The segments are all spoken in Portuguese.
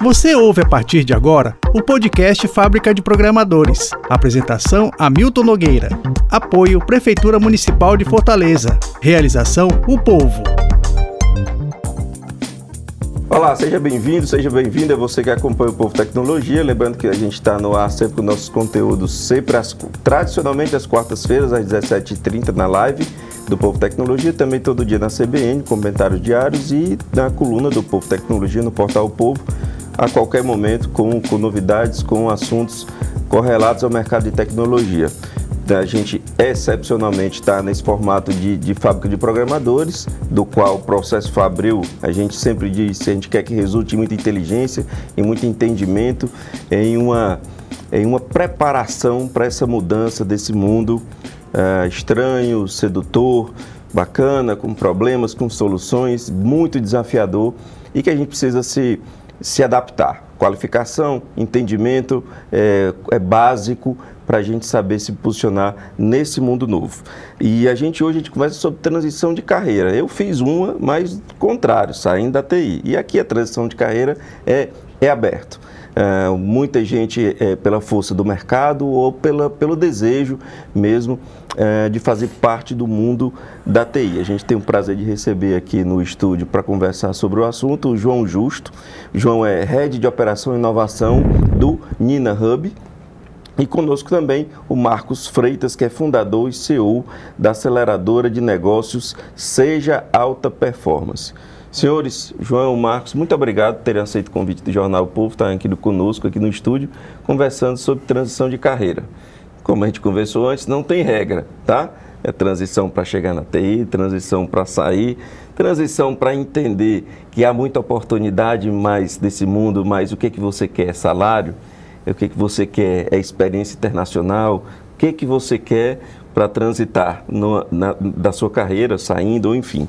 Você ouve a partir de agora o podcast Fábrica de Programadores. Apresentação Hamilton Nogueira. Apoio Prefeitura Municipal de Fortaleza. Realização O Povo. Olá, seja bem-vindo, seja bem-vinda você que acompanha o Povo Tecnologia. Lembrando que a gente está no ar sempre com nossos conteúdos, sempre as, tradicionalmente às quartas-feiras, às 17h30 na live do Povo Tecnologia, também todo dia na CBN, comentários diários e na coluna do Povo Tecnologia no portal o Povo, a qualquer momento, com, com novidades, com assuntos correlatos ao mercado de tecnologia. A gente excepcionalmente está nesse formato de, de, fábrica de programadores, do qual o processo Fabril, a gente sempre diz, a gente quer que resulte em muita inteligência, em muito entendimento, em uma, em uma preparação para essa mudança desse mundo uh, estranho, sedutor, bacana, com problemas, com soluções, muito desafiador e que a gente precisa se, se adaptar. Qualificação, entendimento é, é básico para a gente saber se posicionar nesse mundo novo. E a gente hoje a gente conversa sobre transição de carreira. Eu fiz uma, mas contrário, saindo da TI. E aqui a transição de carreira é, é aberto. É, muita gente, é, pela força do mercado ou pela, pelo desejo mesmo é, de fazer parte do mundo da TI. A gente tem o prazer de receber aqui no estúdio para conversar sobre o assunto o João Justo. João é Head de Operação e Inovação do Nina Hub. E conosco também o Marcos Freitas, que é fundador e CEO da aceleradora de negócios Seja Alta Performance. Senhores, João, Marcos, muito obrigado por terem aceito o convite do Jornal o Povo, estar aqui conosco, aqui no estúdio, conversando sobre transição de carreira. Como a gente conversou antes, não tem regra, tá? É transição para chegar na TI, transição para sair, transição para entender que há muita oportunidade mais desse mundo, mas o que, que você quer? Salário? O que, que você quer? É experiência internacional? O que, que você quer para transitar no, na, da sua carreira, saindo, enfim.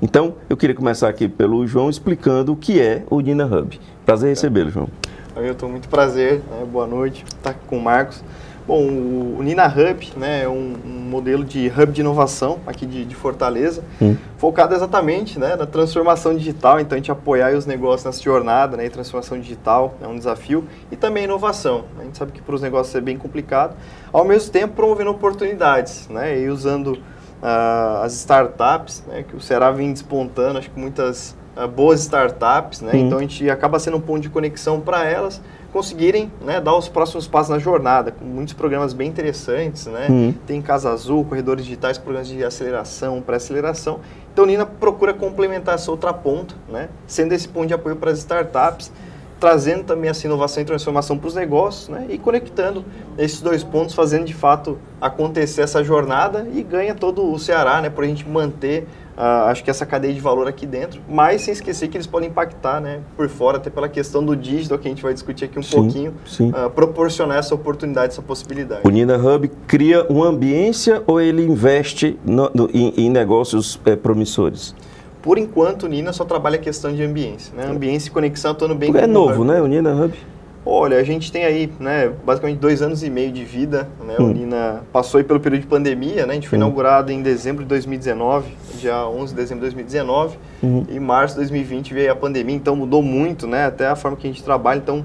Então, eu queria começar aqui pelo João explicando o que é o Nina Hub. Prazer recebê-lo, João. Eu estou muito prazer, né? boa noite, estar com o Marcos. Bom, o Nina Hub né, é um, um modelo de hub de inovação aqui de, de Fortaleza, hum. focado exatamente né, na transformação digital, então a gente apoiar os negócios nessa jornada, né, transformação digital é um desafio, e também inovação. A gente sabe que para os negócios é bem complicado, ao mesmo tempo promovendo oportunidades, né, e usando uh, as startups, né, que o Ceará vem despontando, acho que muitas uh, boas startups, né, hum. então a gente acaba sendo um ponto de conexão para elas, conseguirem né, dar os próximos passos na jornada, com muitos programas bem interessantes, né? Uhum. Tem Casa Azul, corredores digitais, programas de aceleração, pré-aceleração. Então, Nina procura complementar essa outra ponta, né? Sendo esse ponto de apoio para as startups, trazendo também essa inovação e transformação para os negócios, né? E conectando esses dois pontos, fazendo de fato acontecer essa jornada e ganha todo o Ceará, né? Para a gente manter Uh, acho que essa cadeia de valor aqui dentro, mas sem esquecer que eles podem impactar né, por fora, até pela questão do digital, que a gente vai discutir aqui um sim, pouquinho, sim. Uh, proporcionar essa oportunidade, essa possibilidade. O Nina Hub cria uma ambiência ou ele investe no, no, em, em, negócios é, promissores? Por enquanto, o Nina só trabalha a questão de ambiência. Né? Ambiência e conexão estando bem... É novo, né, o Nina Hub? Olha, a gente tem aí, né, basicamente dois anos e meio de vida, né, hum. a Unina passou aí pelo período de pandemia, né, a gente foi hum. inaugurado em dezembro de 2019, dia 11 de dezembro de 2019, uhum. e em março de 2020 veio a pandemia, então mudou muito, né, até a forma que a gente trabalha, então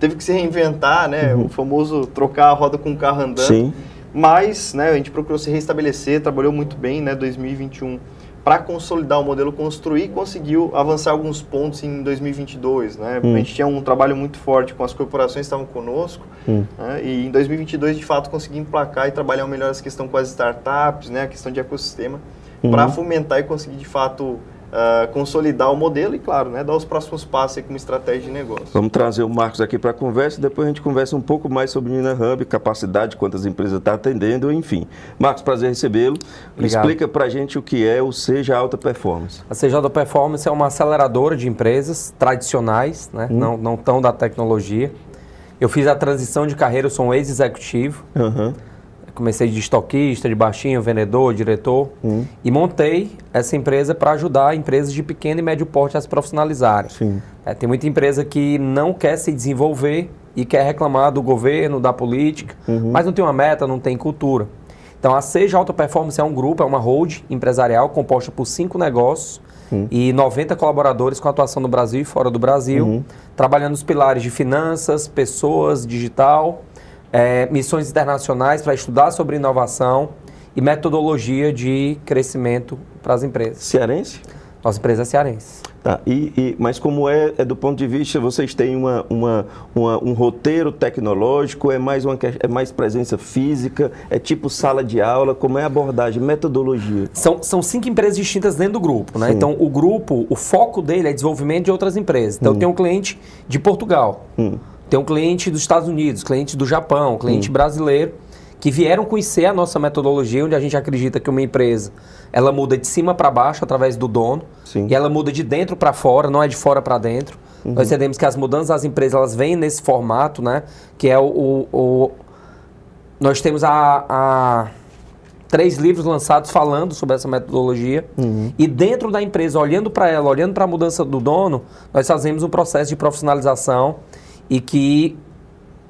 teve que se reinventar, né, uhum. o famoso trocar a roda com o carro andando, Sim. mas, né, a gente procurou se restabelecer, trabalhou muito bem, né, 2021 para consolidar o modelo construir, conseguiu avançar alguns pontos em 2022. Né? Hum. A gente tinha um trabalho muito forte com as corporações que estavam conosco, hum. né? e em 2022, de fato, consegui emplacar e trabalhar melhor essa questão com as startups, né? a questão de ecossistema, uhum. para fomentar e conseguir, de fato, uh, consolidar o modelo e, claro, né, dar os próximos passos como estratégia de negócio. Vamos trazer o Marcos aqui para a conversa e depois a gente conversa um pouco mais sobre Nina Hub, capacidade, quantas empresas está atendendo, enfim. Marcos, prazer recebê-lo. Explica para a gente o que é o Seja Alta Performance. A Seja Alta Performance é uma aceleradora de empresas tradicionais, né, hum. não, não tão da tecnologia. Eu fiz a transição de carreira, eu sou um ex-executivo. Uhum comecei de estoquista, de baixinho, vendedor, diretor, hum. e montei essa empresa para ajudar empresas de pequeno e médio porte a se profissionalizarem. É, tem muita empresa que não quer se desenvolver e quer reclamar do governo, da política, uhum. mas não tem uma meta, não tem cultura. Então a Seja Alta Performance é um grupo, é uma hold empresarial composta por cinco negócios uhum. e 90 colaboradores com atuação no Brasil e fora do Brasil, uhum. trabalhando nos pilares de finanças, pessoas, digital, é, missões internacionais para estudar sobre inovação e metodologia de crescimento para as empresas. Cearense? Nossa empresa é cearense. Tá, e, e, mas como é, é, do ponto de vista, vocês têm uma, uma, uma, um roteiro tecnológico, é mais, uma, é mais presença física, é tipo sala de aula, como é a abordagem, metodologia? São, são cinco empresas distintas dentro do grupo, né? Sim. Então o grupo, o foco dele é desenvolvimento de outras empresas. Então hum. tem um cliente de Portugal, hum. Tem um cliente dos Estados Unidos, cliente do Japão, cliente hum. brasileiro, que vieram conhecer a nossa metodologia, onde a gente acredita que uma empresa ela muda de cima para baixo através do dono Sim. e ela muda de dentro para fora, não é de fora para dentro. Uhum. Nós entendemos que as mudanças das empresas elas vêm nesse formato, né? Que é o, o, o nós temos a, a, três livros lançados falando sobre essa metodologia uhum. e dentro da empresa, olhando para ela, olhando para a mudança do dono, nós fazemos um processo de profissionalização e que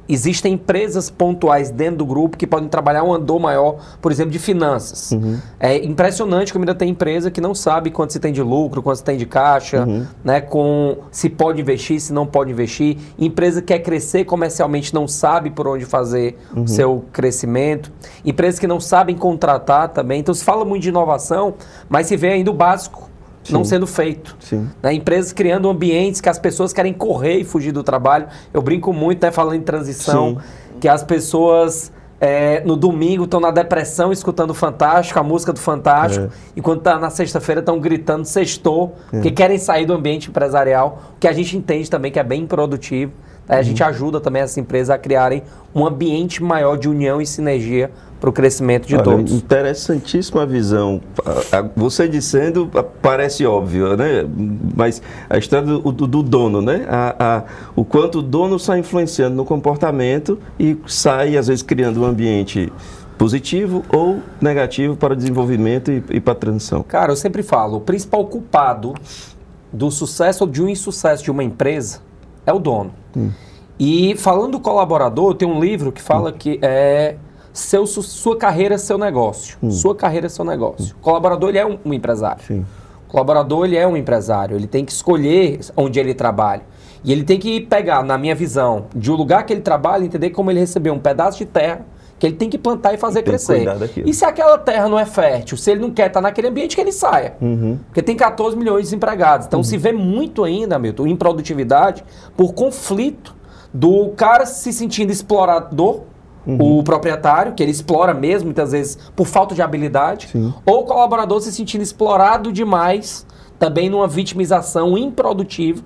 existem empresas pontuais dentro do grupo que podem trabalhar um andor maior, por exemplo, de finanças. Uhum. É impressionante como ainda tem empresa que não sabe quanto se tem de lucro, quanto se tem de caixa, uhum. né, com se pode investir, se não pode investir. Empresa que quer crescer comercialmente não sabe por onde fazer uhum. o seu crescimento. Empresas que não sabem contratar também. Então se fala muito de inovação, mas se vê ainda o básico Sim. não sendo feito. Né? Empresas criando ambientes que as pessoas querem correr e fugir do trabalho. Eu brinco muito, né, falando em transição, Sim. que as pessoas é, no domingo estão na depressão escutando Fantástico, a música do Fantástico, é. e quando tá na sexta-feira estão gritando sextou, é. porque querem sair do ambiente empresarial, que a gente entende também que é bem improdutivo. Né? A gente uhum. ajuda também essas empresas a criarem um ambiente maior de união e sinergia para o crescimento de Olha, todos. Interessantíssima visão. Você dizendo parece óbvio, né? Mas a história do, do, do dono, né? A, a, o quanto o dono está influenciando no comportamento e sai, às vezes, criando um ambiente positivo ou negativo para o desenvolvimento e, e para a transição. Cara, eu sempre falo, o principal culpado do sucesso ou de um insucesso de uma empresa é o dono. Hum. E falando do colaborador, tem um livro que fala hum. que é seu, sua carreira é seu negócio. Hum. Sua carreira é seu negócio. Hum. O colaborador ele é um, um empresário. Sim. O colaborador ele é um empresário. Ele tem que escolher onde ele trabalha. E ele tem que pegar, na minha visão, de um lugar que ele trabalha, entender como ele recebeu um pedaço de terra que ele tem que plantar e fazer crescer. E se aquela terra não é fértil, se ele não quer estar naquele ambiente, que ele saia. Uhum. Porque tem 14 milhões de desempregados. Então uhum. se vê muito ainda, Milton, improdutividade por conflito do cara se sentindo explorador Uhum. O proprietário, que ele explora mesmo, muitas vezes, por falta de habilidade. Sim. Ou o colaborador se sentindo explorado demais, também numa vitimização improdutiva,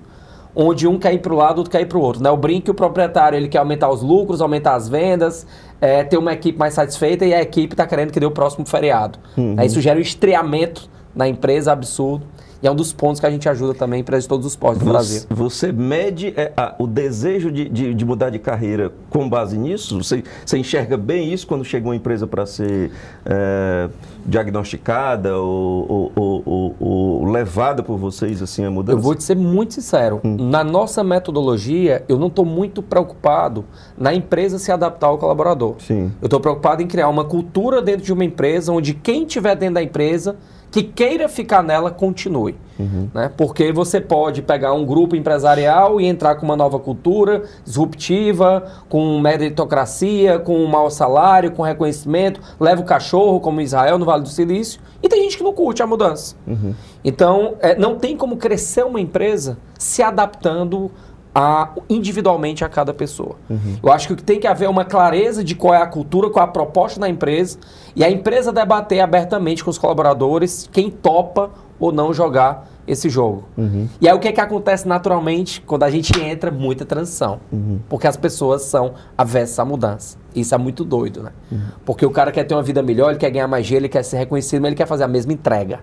onde um quer ir para o lado, outro quer ir para o outro. Né? O brinco, o proprietário, ele quer aumentar os lucros, aumentar as vendas, é, ter uma equipe mais satisfeita e a equipe está querendo que dê o próximo feriado. Uhum. Isso gera um estreamento na empresa absurdo. E é um dos pontos que a gente ajuda também para todos os postos do Brasil. Você mede é, a, o desejo de, de, de, mudar de carreira com base nisso? Você, você enxerga bem isso quando chega uma empresa para ser é, diagnosticada ou, ou, ou, ou, levada por vocês assim a mudança? Eu vou te ser muito sincero. Hum. Na nossa metodologia, eu não estou muito preocupado na empresa se adaptar ao colaborador. Sim. Eu estou preocupado em criar uma cultura dentro de uma empresa onde quem estiver dentro da empresa que queira ficar nela continue. Uhum. Né? Porque você pode pegar um grupo empresarial e entrar com uma nova cultura disruptiva, com meritocracia, com um mau salário, com reconhecimento, leva o cachorro, como Israel no Vale do Silício, e tem gente que não curte a mudança. Uhum. Então, é, não tem como crescer uma empresa se adaptando a, individualmente a cada pessoa. Uhum. Eu acho que tem que haver uma clareza de qual é a cultura, qual é a proposta da empresa e a empresa debater abertamente com os colaboradores quem topa ou não jogar esse jogo. Uhum. E aí o que, é que acontece naturalmente quando a gente entra muita transição? Uhum. Porque as pessoas são avessas à mudança. Isso é muito doido, né? Uhum. Porque o cara quer ter uma vida melhor, ele quer ganhar mais dinheiro, ele quer ser reconhecido, mas ele quer fazer a mesma entrega.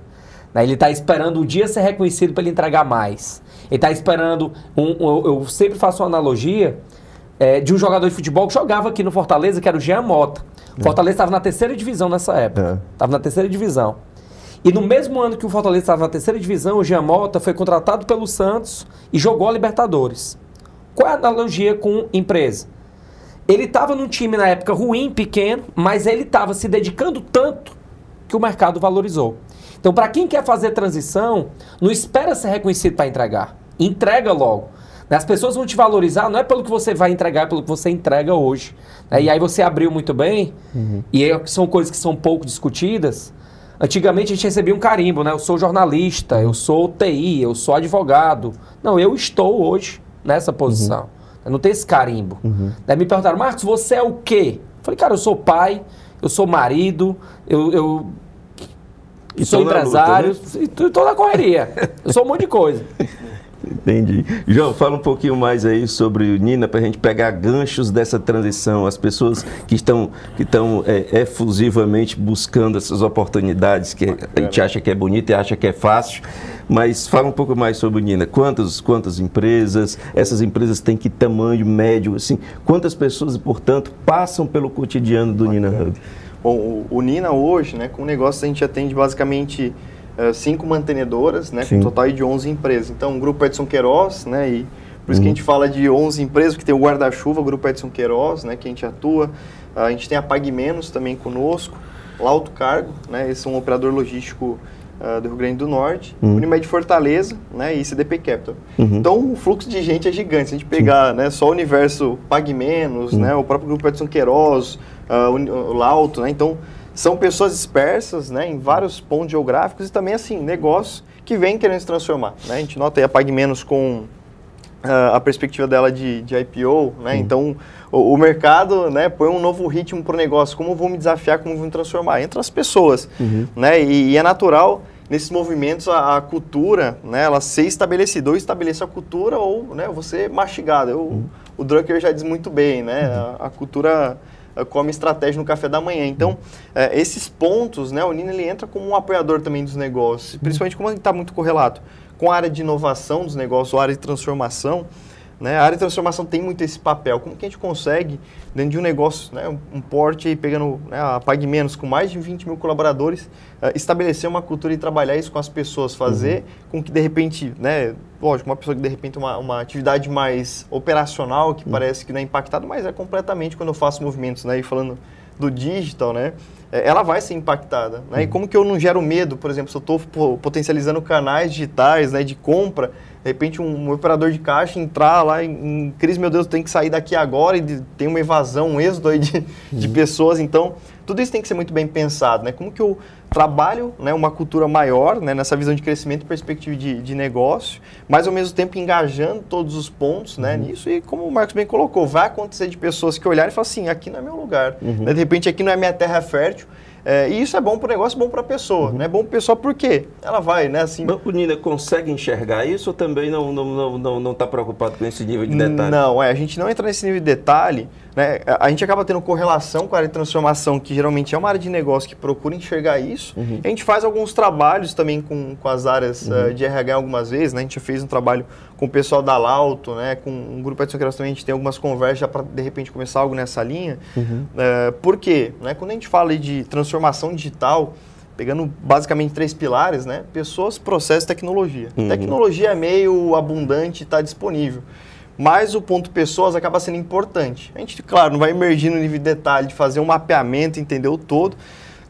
Né? Ele está esperando um dia ser reconhecido para ele entregar mais. Ele está esperando. Um, um, eu sempre faço uma analogia é, de um jogador de futebol que jogava aqui no Fortaleza, que era o Jean Mota. O é. Fortaleza estava na terceira divisão nessa época. Estava é. na terceira divisão. E no mesmo ano que o Fortaleza estava na terceira divisão, o Jean Mota foi contratado pelo Santos e jogou a Libertadores. Qual é a analogia com empresa? Ele estava num time na época ruim, pequeno, mas ele estava se dedicando tanto que o mercado valorizou. Então, para quem quer fazer transição, não espera ser reconhecido para entregar. Entrega logo. Né? As pessoas vão te valorizar não é pelo que você vai entregar, é pelo que você entrega hoje. Né? E aí você abriu muito bem, uhum. e são coisas que são pouco discutidas. Antigamente a gente recebia um carimbo, né? Eu sou jornalista, eu sou TI, eu sou advogado. Não, eu estou hoje nessa posição. Uhum. Não tem esse carimbo. Uhum. Daí me perguntaram, Marcos, você é o quê? Eu falei, cara, eu sou pai, eu sou marido, eu, eu e sou empresário, luta, né? e estou na correria. eu sou um monte de coisa. Entendi. João, fala um pouquinho mais aí sobre o Nina para a gente pegar ganchos dessa transição, as pessoas que estão, que estão é, efusivamente buscando essas oportunidades que a gente acha que é bonita e acha que é fácil. Mas fala um pouco mais sobre o Nina. Quantas, quantas empresas? Essas empresas têm que tamanho médio? Assim, quantas pessoas, portanto, passam pelo cotidiano do Nina Hub? Bom, o, Nina hoje, né, com o negócio a gente atende basicamente uh, cinco mantenedoras, né, com um total de 11 empresas. Então, o Grupo Edson Queiroz, né, e por isso uhum. que a gente fala de 11 empresas, que tem o guarda-chuva, o Grupo Edson Queiroz, né, que a gente atua. Uh, a gente tem a Pague Menos também conosco, Lauto Cargo, né, esse é um operador logístico uh, do Rio Grande do Norte, uhum. Unimed Fortaleza né, e CDP Capital. Uhum. Então, o fluxo de gente é gigante. Se a gente pegar né, só o universo Pague Menos, uhum. né, o próprio Grupo Edson Queiroz, uh, o Lauto, né, então são pessoas dispersas né, em vários pontos geográficos e também, assim, negócios que vêm querendo se transformar. Né? A gente nota aí a Pague Menos com uh, a perspectiva dela de, de IPO, né? Uhum. Então, o, o, mercado né, põe um novo ritmo para o negócio. Como vou me desafiar, como vou me transformar? Entre as pessoas. Uhum. Né? E, e, é natural nesses movimentos a, a, cultura, né, ela ser estabelecida. Ou estabelecer a cultura ou né, você mastigado. Eu, uhum. O Drucker já diz muito bem, né? Uhum. A, a cultura eh, come estratégia no café da manhã. Então, é, esses pontos, né, o Nino ele entra como um apoiador também dos negócios, principalmente como ele está muito correlato com a área de inovação dos negócios, a área de transformação. Né? A área de transformação tem muito esse papel. Como que a gente consegue, dentro de um negócio, né, um porte pegando né, a Pague Menos, com mais de 20 mil colaboradores, uh, estabelecer uma cultura e trabalhar isso com as pessoas, fazer uhum. com que, de repente, né, lógico, uma pessoa que, de repente, uma, uma atividade mais operacional, que uhum. parece que não é impactada, mas é completamente quando eu faço movimentos, né, e falando do digital, né, é, ela vai ser impactada. Né? Uhum. E como que eu não gero medo, por exemplo, se eu estou potencializando canais digitais né, de compra, de repente um, operador de caixa entrar lá em, em crise, meu Deus, tem que sair daqui agora e de, tem uma evasão, um êxodo aí de, uhum. de pessoas. Então, tudo isso tem que ser muito bem pensado. Né? Como que eu trabalho né, uma cultura maior né, nessa visão de crescimento e perspectiva de, de negócio, mas ao mesmo tempo engajando todos os pontos né, uhum. nisso. E como o Marcos bem colocou, vai acontecer de pessoas que olharem e falar assim, aqui não é meu lugar. Uhum. Né, de repente, aqui não é minha terra fértil. É, e isso é bom para o negócio, bom para a pessoa. Uhum. Né? Bom para pessoa por quê? Ela vai, né? Assim... Banco Nina consegue enxergar isso ou também não está não, não, não, não tá preocupado com esse nível de detalhe? Não, é, a gente não entra nesse nível de detalhe. Né? A gente acaba tendo correlação com a área de transformação, que geralmente é uma área de negócio que procura enxergar isso. Uhum. A gente faz alguns trabalhos também com, com as áreas uhum. uh, de RH algumas vezes. Né? A gente já fez um trabalho com o pessoal da Lauto, né? com um grupo de também, a gente tem algumas conversas já para, de repente, começar algo nessa linha. Uhum. Uh, por quê? Né? Quando a gente fala de transformação digital, pegando basicamente três pilares, né? Pessoas, processo e tecnologia. Uhum. Tecnologia é meio abundante, está disponível. Mas o ponto pessoas acaba sendo importante. A gente, claro, não vai emergir no nível de detalhe de fazer um mapeamento, entender o todo,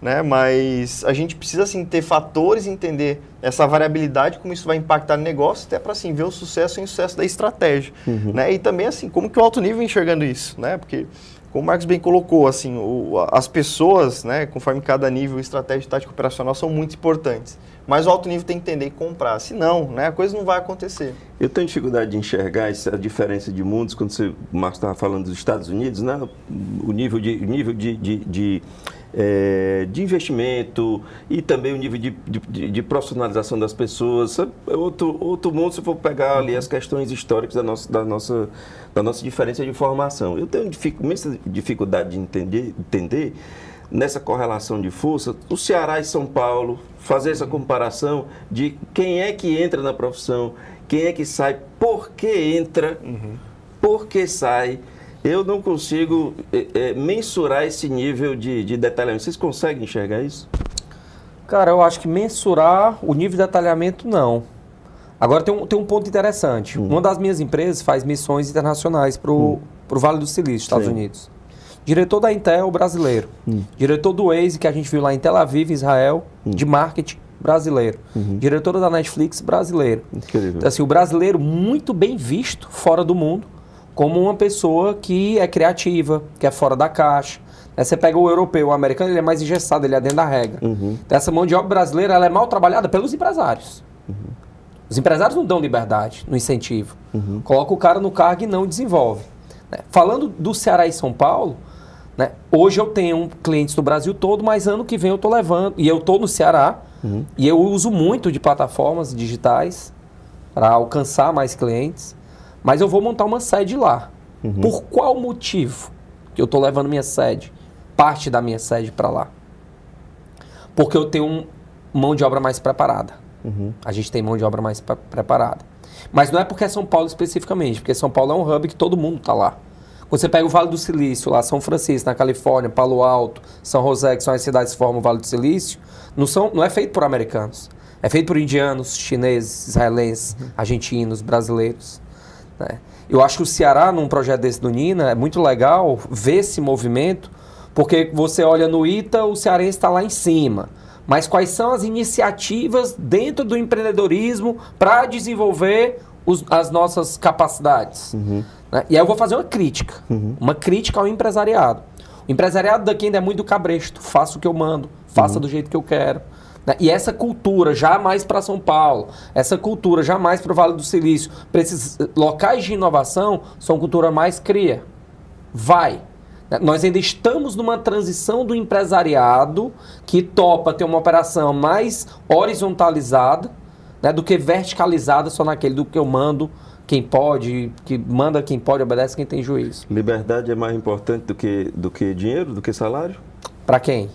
né? Mas a gente precisa assim ter fatores, entender essa variabilidade, como isso vai impactar no negócio, até para assim ver o sucesso e o insucesso da estratégia, uhum. né? E também assim como que o alto nível enxergando isso, né? Porque como o Marcos bem colocou, assim, o, as pessoas, né, conforme cada nível estratégico tático operacional são muito importantes. Mas o alto nível tem que entender e comprar. Senão, né, a coisa não vai acontecer. Eu tenho dificuldade de enxergar essa diferença de mundos quando você, o Marcos estava falando dos Estados Unidos, né, o nível de, nível de, de, de é, de investimento e também o nível de, de, de, profissionalização das pessoas. É outro, outro mundo se for pegar ali as questões históricas da nossa, da nossa, da nossa diferença de formação. Eu tenho imensa dificuldade de entender, entender nessa correlação de força o Ceará e São Paulo, fazer essa comparação de quem é que entra na profissão, quem é que sai, por que entra, uhum. por que sai eu não consigo é, é, mensurar esse nível de, de detalhamento. Vocês conseguem enxergar isso? Cara, eu acho que mensurar o nível de detalhamento, não. Agora tem um, tem um ponto interessante. Hum. Uma das minhas empresas faz missões internacionais para o hum. Vale do Silício, Estados Sim. Unidos. Diretor da Intel brasileiro. Hum. Diretor do Waze, que a gente viu lá em Tel Aviv, Israel, hum. de marketing, brasileiro. Uhum. Diretora da Netflix, brasileiro. Incrível. Então, assim, o brasileiro muito bem visto fora do mundo como uma pessoa que é criativa, que é fora da caixa. Aí você pega o europeu, o americano, ele é mais engessado, ele é dentro da regra. Uhum. Então, essa mão de obra brasileira ela é mal trabalhada pelos empresários. Uhum. Os empresários não dão liberdade no incentivo. Uhum. Coloca o cara no cargo e não desenvolve. Né? Falando do Ceará e São Paulo, né? Hoje eu tenho clientes do Brasil todo, mas ano que vem eu estou levando. E eu estou no Ceará uhum. e eu uso muito de plataformas digitais para alcançar mais clientes. Mas eu vou montar uma sede lá. Uhum. Por qual motivo que eu estou levando minha sede? Parte da minha sede para lá. Porque eu tenho um, mão de obra mais preparada. Uhum. A gente tem mão de obra mais preparada. Mas não é porque é São Paulo especificamente, porque São Paulo é um hub que todo mundo está lá. Você pega o Vale do Silício, lá São Francisco, na Califórnia, Palo Alto, São José, que são as cidades que formam o Vale do Silício, não, são, não é feito por americanos. É feito por indianos, chineses, israelenses, argentinos, brasileiros. Né? Eu acho que o Ceará, num projeto desse do Nina, é muito legal ver esse movimento, porque você olha no ITA, o cearense está lá em cima. Mas quais são as iniciativas dentro do empreendedorismo para desenvolver os, as nossas capacidades? Uhum. Né? E aí eu vou fazer uma crítica. Uhum. Uma crítica ao empresariado. O empresariado daqui ainda é muito cabresto. Faça o que eu mando, faça uhum. do jeito que eu quero. Né? E essa cultura jamais para São Paulo, essa cultura jamais para o Vale do Silício, para esses locais de inovação, são cultura mais cria. Vai. Né? Nós ainda estamos numa transição do empresariado que topa ter uma operação mais horizontalizada né, do que verticalizada só naquele do que eu mando quem pode, que manda quem pode, obedece quem tem juízo. Liberdade é mais importante do que, do que dinheiro, do que salário? Para quem?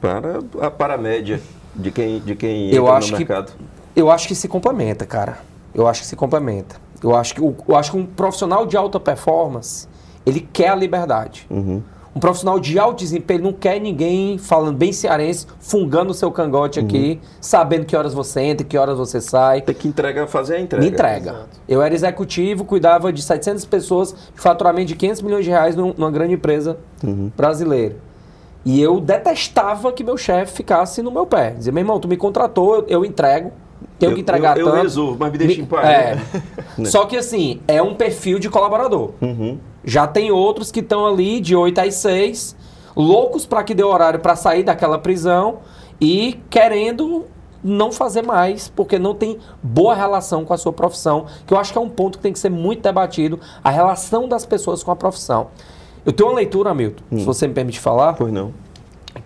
Para a, para a média de quem, de quem eu acho no mercado. Que, eu acho que se complementa, cara. Eu acho que se complementa. Eu acho que, eu acho que um profissional de alta performance, ele quer a liberdade. Uhum. Um profissional de alto desempenho não quer ninguém, falando bem cearense, fungando o seu cangote uhum. aqui, sabendo que horas você entra, que horas você sai. Tem que entregar, fazer a entrega. Me entrega. Exato. Eu era executivo, cuidava de 700 pessoas, de faturamento de 500 milhões de reais numa grande empresa uhum. brasileira. E eu detestava que meu chefe ficasse no meu pé. Dizia, meu irmão, tu me contratou, eu, eu entrego, tenho eu, que entregar eu, tanto. Eu resolvo, mas me deixa em paz. É. Né? Só que assim, é um perfil de colaborador. Uhum. Já tem outros que estão ali de 8 às 6, loucos para que dê horário para sair daquela prisão e querendo não fazer mais, porque não tem boa relação com a sua profissão, que eu acho que é um ponto que tem que ser muito debatido, a relação das pessoas com a profissão. Eu tenho uma leitura, Milton, hum. se você me permite falar. Pois não.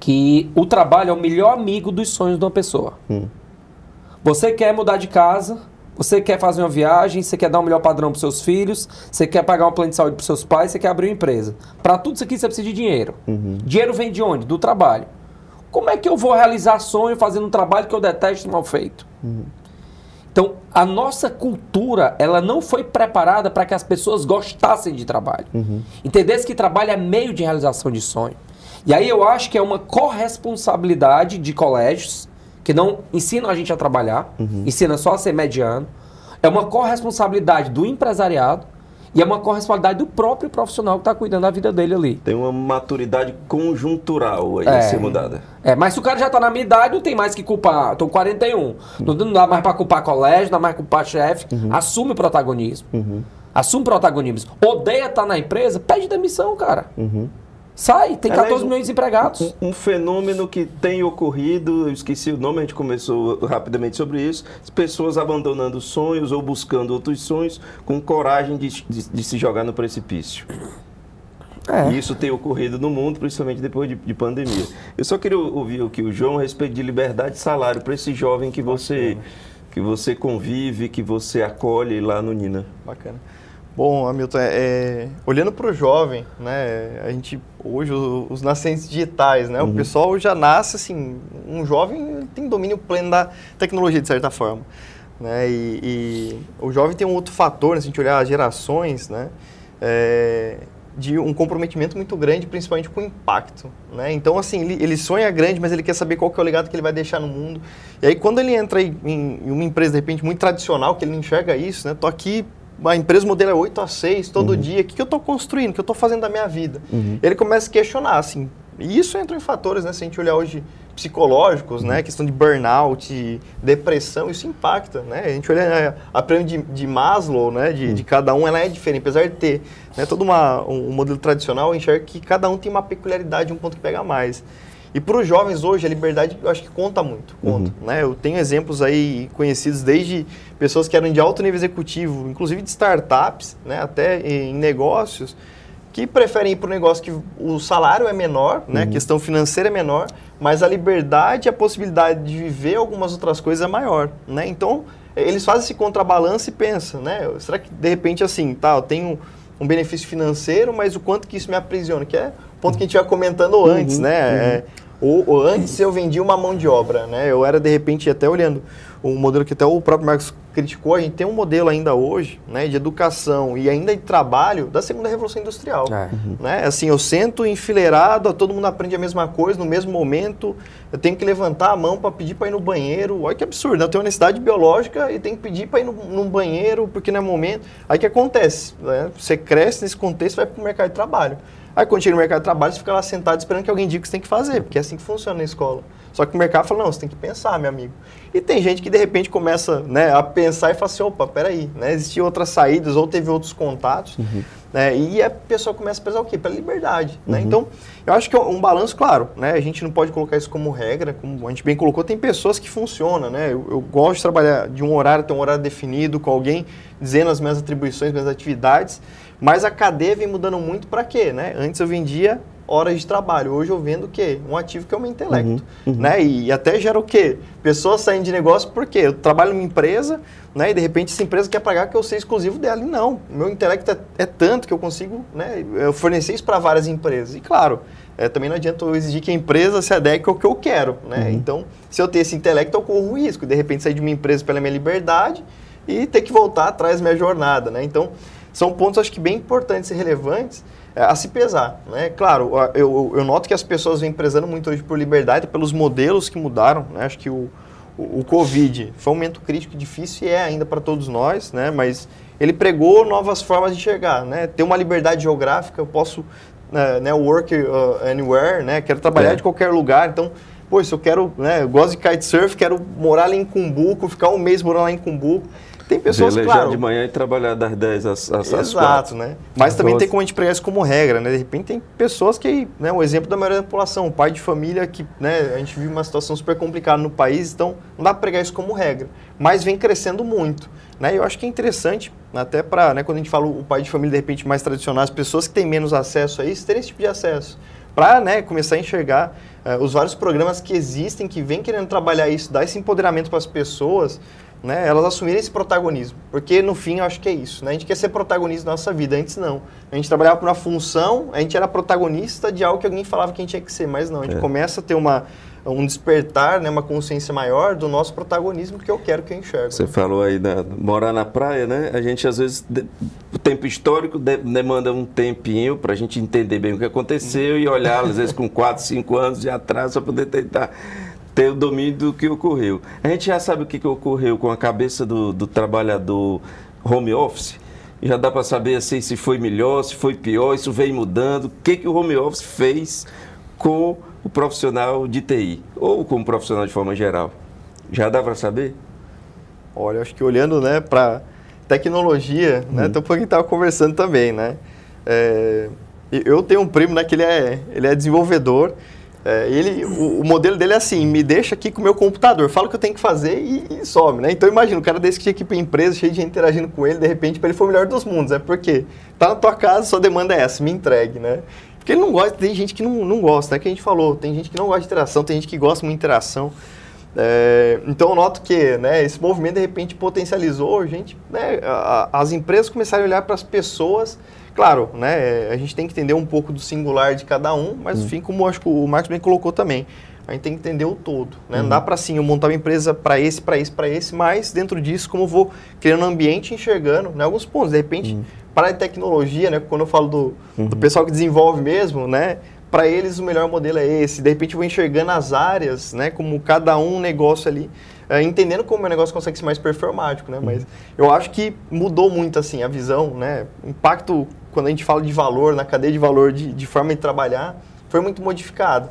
Que o trabalho é o melhor amigo dos sonhos de uma pessoa. Hum. Você quer mudar de casa, você quer fazer uma viagem, você quer dar um melhor padrão para seus filhos, você quer pagar um plano de saúde para seus pais, você quer abrir uma empresa. Para tudo isso aqui você precisa de dinheiro. Uhum. Dinheiro vem de onde? Do trabalho. Como é que eu vou realizar sonho fazendo um trabalho que eu detesto mal feito? Uhum. Então, a nossa cultura, ela não foi preparada para que as pessoas gostassem de trabalho. Uhum. Entendesse que trabalho é meio de realização de sonho. E aí eu acho que é uma corresponsabilidade de colégios, que não ensinam a gente a trabalhar, uhum. ensina só a ser mediano. É uma corresponsabilidade do empresariado e é uma corresponsabilidade do próprio profissional que está cuidando da vida dele ali. Tem uma maturidade conjuntural aí é, a ser mudada. É, mas se o cara já está na minha idade, não tem mais que culpar. Estou 41. Uhum. Não, não dá mais para culpar colégio, não dá mais para culpar chefe. Uhum. Assume o protagonismo. Uhum. Assume o protagonismo. Odeia estar tá na empresa, pede demissão, cara. Uhum. Sai, tem 14 Aliás, milhões de empregados. Um, um, fenômeno que tem ocorrido, eu esqueci o nome, a gente começou rapidamente sobre isso, as pessoas abandonando sonhos ou buscando outros sonhos com coragem de, de, de se jogar no precipício. É. E isso tem ocorrido no mundo, principalmente depois de, de, pandemia. Eu só queria ouvir o que o João a respeito de liberdade de salário para esse jovem que você, que você convive, que você acolhe lá no Nina. Bacana. Bom, Hamilton, é, é, olhando para o jovem, né, a gente hoje os, os nascentes digitais, né, uhum. o pessoal já nasce assim, um jovem tem domínio pleno da tecnologia de certa forma, né, e, e o jovem tem um outro fator, né, se a gente olhar as gerações, né, é, de um comprometimento muito grande, principalmente com o impacto, né? Então, assim, ele, ele, sonha grande, mas ele quer saber qual que é o legado que ele vai deixar no mundo. E aí, quando ele entra em, em uma empresa, de repente, muito tradicional, que ele não enxerga isso, né? Tô aqui a empresa modelo é 8 a 6 todo uhum. dia, o que, que eu estou construindo, o que eu estou fazendo da minha vida? Uhum. Ele começa a questionar, assim, E isso entra em fatores, né? Se a gente olhar hoje psicológicos, né? Questão de burnout, depressão, isso impacta, né? A gente olha né, a pirâmide de, de Maslow, né? De, de, cada um, ela é diferente. Apesar de ter né, todo uma, um, um modelo tradicional, enxerga que cada um tem uma peculiaridade, um ponto que pega mais. E para os jovens hoje, a liberdade eu acho que conta muito. Conta, uhum. né? Eu tenho exemplos aí conhecidos desde pessoas que eram de alto nível executivo, inclusive de startups, né? até em negócios, que preferem ir para um negócio que o salário é menor, né? a uhum. questão financeira é menor, mas a liberdade e a possibilidade de viver algumas outras coisas é maior. Né? Então, eles fazem esse contrabalanço e pensam, né? será que de repente assim, tá, eu tenho um benefício financeiro, mas o quanto que isso me aprisiona, que é o ponto que a gente ia comentando uhum, antes, né? Uhum. É, ou, ou, antes eu vendia uma mão de obra, né? Eu era de repente até olhando um modelo que até o próprio Marcos criticou, a gente tem um modelo ainda hoje, né, de educação e ainda de trabalho da segunda revolução industrial, é. né? Assim, eu sento enfileirado, todo mundo aprende a mesma coisa no mesmo momento, eu tenho que levantar a mão para pedir para ir no banheiro. Olha que absurdo, né? eu tenho uma necessidade biológica e tenho que pedir para ir no, no, banheiro porque não é momento. Aí que acontece, né? Você cresce nesse contexto, vai para o mercado de trabalho. Aí quando chega no mercado de trabalho, você fica lá sentado esperando que alguém diga o que você tem que fazer, porque é assim que funciona na escola. Só que o mercado fala, não, você tem que pensar, meu amigo. E tem gente que de repente começa né, a pensar e fala assim, opa, peraí, né, existiam outras saídas ou teve outros contatos. Uhum. Né, e a pessoa começa a pensar o quê? Pela liberdade. Né? Uhum. Né? Então, eu acho que é um balanço, claro, né? A gente não pode colocar isso como regra, como a gente bem colocou, tem pessoas que funcionam, né? Eu, eu gosto de trabalhar de um horário, ter um horário definido, com alguém dizendo as minhas atribuições, minhas atividades, mas a cadeia vem mudando muito para quê, né? Antes eu vendia horas de trabalho. Hoje eu vendo o quê? Um ativo que é o meu intelecto. Uhum, uhum. Né? E, e, até gera o quê? Pessoas saindo de negócio porque eu trabalho numa empresa né? e de repente essa empresa quer pagar que eu seja exclusivo dela. E não, o meu intelecto é, é tanto que eu consigo né, eu fornecer isso para várias empresas. E claro, é, também não adianta eu exigir que a empresa se adeque ao que eu quero. Né? Uhum. Então, se eu ter esse intelecto, eu corro o risco. De repente sair de uma empresa pela minha liberdade e ter que voltar atrás da minha jornada. Né? Então, são pontos acho que bem importantes e relevantes a se pesar. Né? Claro, eu, eu noto que as pessoas vêm prezando muito hoje por liberdade, pelos modelos que mudaram. Né? Acho que o, o, o, Covid foi um momento crítico difícil e é ainda para todos nós, né? mas ele pregou novas formas de chegar. Né? Ter uma liberdade geográfica, eu posso uh, né, work uh, anywhere, né? quero trabalhar é. de qualquer lugar, então se eu quero, né, eu gosto de kitesurf, quero morar lá em Cumbuco, ficar um mês morando lá em Cumbuco, tem pessoas, Velejar claro... de manhã e trabalhar das 10 às, às, Exato, 4. né? Mas também tem como a gente pregar isso como regra, né? De repente tem pessoas que, né, o exemplo da maioria da população, pai de família que, né, a gente vive uma situação super complicada no país, então não dá para pregar isso como regra. Mas vem crescendo muito, né? Eu acho que é interessante, até para, né, quando a gente fala o pai de família, de repente, mais tradicional, as pessoas que têm menos acesso a isso, terem esse tipo de acesso. Para, né, começar a enxergar uh, os vários programas que existem, que vêm querendo trabalhar isso, dar esse empoderamento para as pessoas, né, elas assumirem esse protagonismo. Porque no fim eu acho que é isso. Né? A gente quer ser protagonista da nossa vida. Antes não. A gente trabalhava por uma função, a gente era protagonista de algo que alguém falava que a gente tinha que ser, mas não. A gente é. começa a ter uma, um despertar, né, uma consciência maior do nosso protagonismo que eu quero que eu enxergue. Você falou aí da morar na praia, né? A gente às vezes de, o tempo histórico de, demanda um tempinho para a gente entender bem o que aconteceu e olhar às vezes com 4, 5 anos de atrás para poder tentar ter o domínio do que ocorreu. A gente já sabe o que, que ocorreu com a cabeça do, do trabalhador home office. Já dá para saber assim, se foi melhor, se foi pior, isso vem mudando. O que, que o home office fez com o profissional de TI ou com o profissional de forma geral? Já dá para saber? Olha, acho que olhando né, para tecnologia, hum. né, um pouquinho estava conversando também, né? É, eu tenho um primo né, que ele é, ele é desenvolvedor é, ele, o, o, modelo dele é assim, me deixa aqui com o meu computador, fala o que eu tenho que fazer e, e some, né? Então imagina, o cara desse que tinha que ir empresa, cheio de gente interagindo com ele, de repente para ele foi o melhor dos mundos, é porque tá na tua casa, sua demanda é essa, me entregue, né? Porque ele não gosta, tem gente que não, não gosta, é que a gente falou, tem gente que não gosta de interação, tem gente que gosta muito de interação. É, então eu noto que né, esse movimento de repente potencializou, gente, né, a, as empresas começaram a olhar para as pessoas Claro, né, a gente tem que entender um pouco do singular de cada um, mas hum. fim, como acho que o Marcos bem colocou também, a gente tem que entender o todo. Né? Uhum. Não dá para assim, eu montar uma empresa para esse, para esse, para esse, mas dentro disso, como eu vou criando um ambiente enxergando né, alguns pontos. De repente, uhum. para a tecnologia, né, quando eu falo do, uhum. do pessoal que desenvolve mesmo, né, para eles o melhor modelo é esse. De repente, eu vou enxergando as áreas, né, como cada um negócio ali. É, entendendo como o negócio consegue ser mais performático, né? Mas uhum. eu acho que mudou muito, assim, a visão, né? O impacto, quando a gente fala de valor, na cadeia de valor, de, de forma de trabalhar, foi muito modificado.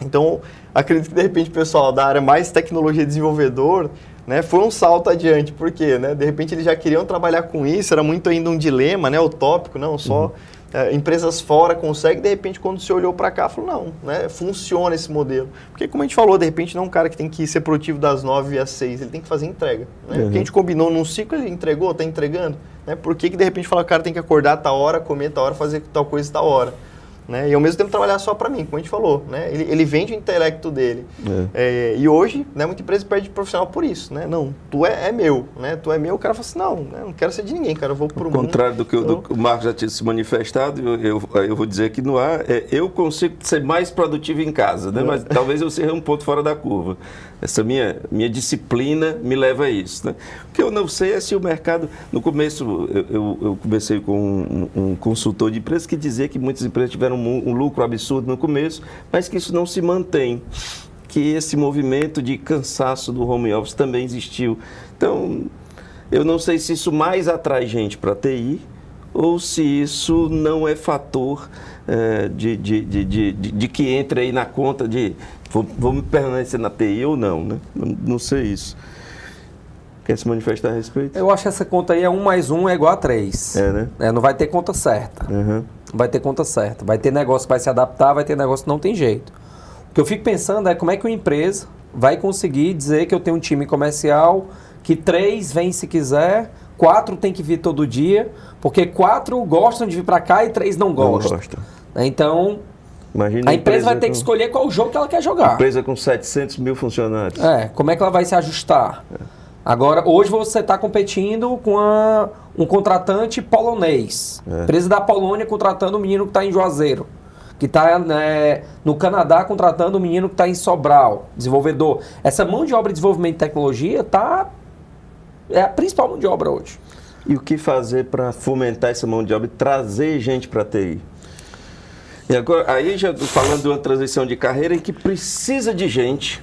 Então, acredito que de repente o pessoal da área mais tecnologia desenvolvedor né, foi um salto adiante, porque né, de repente eles já queriam trabalhar com isso, era muito ainda um dilema, né, utópico, não só uhum. é, empresas fora conseguem, de repente quando você olhou para cá, falou, não, né, funciona esse modelo. Porque como a gente falou, de repente não é um cara que tem que ser produtivo das 9 às 6, ele tem que fazer entrega. Né? Uhum. O que a gente combinou num ciclo, ele entregou, está entregando. Né? Por que, que de repente fala, o cara tem que acordar a tal hora, comer a tal hora, fazer tal coisa a tal hora? Né? E ao mesmo tempo trabalhar só para mim, como a gente falou. Né? Ele, ele vende o intelecto dele. É. É, e hoje, né, muita empresa perde profissional por isso. Né? Não, tu é, é, meu. Né? Tu é meu, o cara fala assim, não, né? não quero ser de ninguém, cara, eu vou para o mundo. contrário do que, do o Marcos já tinha se manifestado, eu, eu, eu vou dizer que no ar, é, eu consigo ser mais produtivo em casa, né? É. mas talvez eu seja um ponto fora da curva. Essa minha, minha disciplina me leva a isso. Né? O que eu não sei é se o mercado... No começo, eu, eu, eu conversei com um, um, consultor de empresas que dizia que muitas empresas tiveram um, um lucro absurdo no começo, mas que isso não se mantém que esse movimento de cansaço do home office também existiu. Então, eu não sei se isso mais atrai gente para TI ou se isso não é fator é, de, de, de, de, que entre aí na conta de me permanecer na TI ou não, né? Não, não sei isso. Quer se manifestar a respeito? Eu acho que essa conta aí é 1 mais 1 é igual a 3. É, né? É, não vai ter conta certa. Uhum. Vai ter conta certa. Vai ter negócio que vai se adaptar, vai ter negócio que não tem jeito. O que eu fico pensando é como é que uma empresa vai conseguir dizer que eu tenho um time comercial que três vem se quiser, quatro tem que vir todo dia, porque quatro gostam de vir para cá e três não gostam. Não gosta. Então, Imagina a empresa, empresa vai ter com... que escolher qual jogo que ela quer jogar. Empresa com 700 mil funcionários. É, como é que ela vai se ajustar? É. Agora, hoje você está competindo com a, um contratante polonês. É. Empresa da Polônia contratando um menino que está em Juazeiro. Que está né, no Canadá contratando um menino que está em Sobral, desenvolvedor. Essa mão de obra de desenvolvimento de tecnologia tá, é a principal mão de obra hoje. E o que fazer para fomentar essa mão de obra e trazer gente para a TI? E agora, aí já falando de uma transição de carreira em que precisa de gente,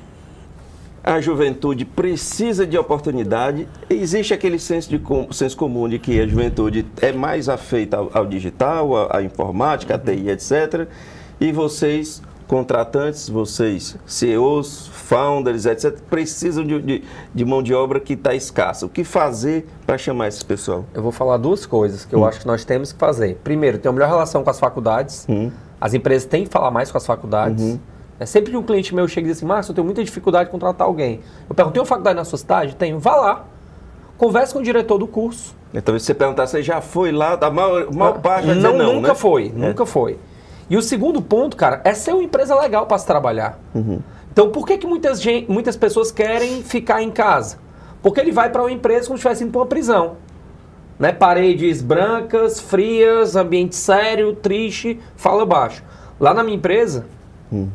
a juventude precisa de oportunidade, existe aquele senso, de senso comum de que a juventude é mais afeita ao, ao digital, à, informática, à TI, etc. E vocês, contratantes, vocês, CEOs, founders, etc., precisam de, de, de mão de obra que está escassa. O que fazer para chamar esse pessoal? Eu vou falar duas coisas que eu hum. acho que nós temos que fazer. Primeiro, ter uma melhor relação com as faculdades. Hum as empresas têm que falar mais com as faculdades. Uhum. É sempre que um cliente meu chega e diz assim, Márcio, eu tenho muita dificuldade de contratar alguém. Eu pergunto, tem uma faculdade na sua cidade? Tenho. Vá lá. Converse com o diretor do curso. Então, se você perguntar, você já foi lá, a maior, maior parte vai não, não, Nunca né? foi, é. nunca foi. E o segundo ponto, cara, é ser uma empresa legal para se trabalhar. Uhum. Então, por que, que muitas, gente, muitas pessoas querem ficar em casa? Porque ele vai para uma empresa como se estivesse indo para uma prisão. Né? Paredes brancas, frias, ambiente sério, triste, fala baixo. Lá na minha empresa, hum.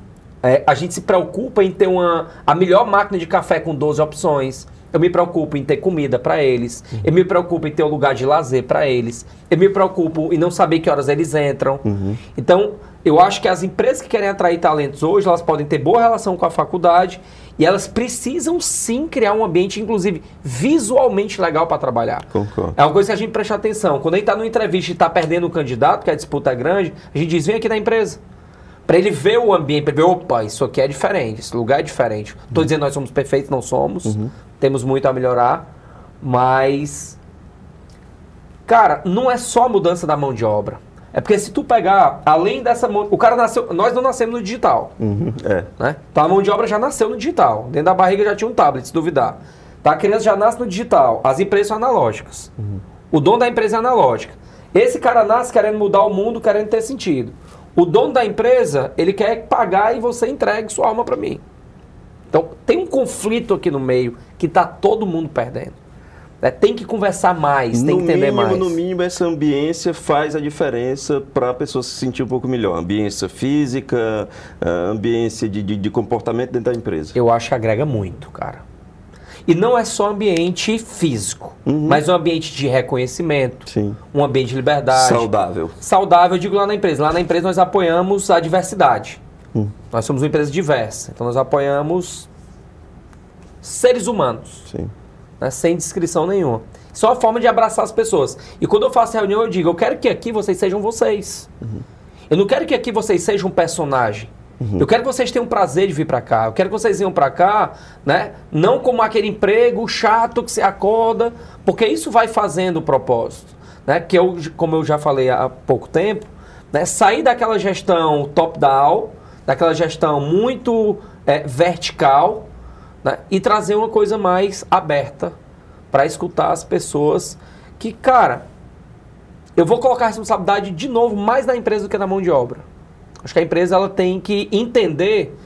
É, a gente se preocupa em ter uma, a melhor máquina de café com 12 opções. Eu me preocupo em ter comida para eles. Uhum. Eu me preocupo em ter um lugar de lazer para eles. Eu me preocupo em não saber que horas eles entram. Uhum. Então, eu acho que as empresas que querem atrair talentos hoje, elas podem ter boa relação com a faculdade e elas precisam sim criar um ambiente, inclusive, visualmente legal para trabalhar. Concordo. É uma coisa que a gente presta atenção. Quando a gente está numa entrevista e está perdendo o um candidato, que a disputa é grande, a gente diz, vem aqui na empresa. Para ele ver o ambiente, para ver, opa, isso aqui é diferente, esse lugar é diferente. Uhum. dizendo nós somos perfeitos, não somos. Uhum. Temos muito a melhorar, mas... Cara, não é só a mudança da mão de obra. É porque se tu pegar, além dessa mão. O cara nasceu. Nós não nascemos no digital. Uhum, é. Né? Então a mão de obra já nasceu no digital. Dentro da barriga já tinha um tablet, se duvidar. Tá? A criança já nasce no digital. As empresas são analógicas. Uhum. O dono da empresa é analógica. Esse cara nasce querendo mudar o mundo, querendo ter sentido. O dono da empresa, ele quer pagar e você entregue sua alma para mim. Então tem um conflito aqui no meio que tá todo mundo perdendo. É, tem que conversar mais, tem que entender mínimo, mais. No mínimo, essa ambiência faz a diferença para a pessoa se sentir um pouco melhor. Ambiência física, ambiência de, de, de, comportamento dentro da empresa. Eu acho que agrega muito, cara. E não é só ambiente físico, uhum. mas um ambiente de reconhecimento, Sim. um ambiente de liberdade. Saudável. Saudável, eu digo lá na empresa. Lá na empresa nós apoiamos a diversidade. Uhum. Nós somos uma empresa diversa, então nós apoiamos seres humanos. Sim né, sem descrição nenhuma. Só a forma de abraçar as pessoas. E quando eu faço reunião, eu digo, eu quero que aqui vocês sejam vocês. Uhum. Eu não quero que aqui vocês sejam um personagem. Uhum. Eu quero que vocês tenham prazer de vir para cá. Eu quero que vocês venham para cá, né? Não como aquele emprego chato que você acorda, porque isso vai fazendo o propósito, né? Que eu, como eu já falei há pouco tempo, né? Sair daquela gestão top-down, daquela gestão muito é, vertical, né? e trazer uma coisa mais aberta para escutar as pessoas que, cara, eu vou colocar a responsabilidade de novo mais na empresa do que na mão de obra. Acho que a empresa ela tem que entender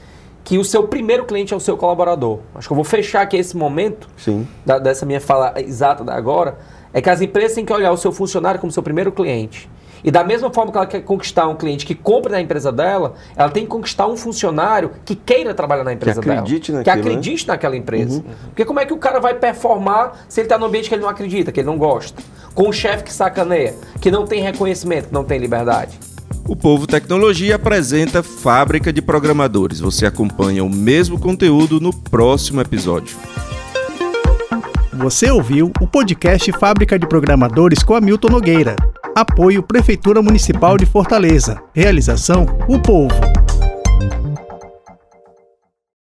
que o seu primeiro cliente é o seu colaborador. Acho que eu vou fechar aqui esse momento da, dessa minha fala exata da agora, é que as empresas têm que olhar o seu funcionário como seu primeiro cliente. E da mesma forma que ela quer conquistar um cliente que compre na empresa dela, ela tem que conquistar um funcionário que queira trabalhar na empresa que acredite dela. Naquilo, que acredite né? naquela empresa. Uhum. Porque como é que o cara vai performar se ele está num ambiente que ele não acredita, que ele não gosta? Com um chefe que sacaneia, que não tem reconhecimento, que não tem liberdade. O Povo Tecnologia apresenta Fábrica de Programadores. Você acompanha o mesmo conteúdo no próximo episódio. Você ouviu o podcast Fábrica de Programadores com Hamilton Nogueira. Apoio Prefeitura Municipal de Fortaleza. Realização O Povo.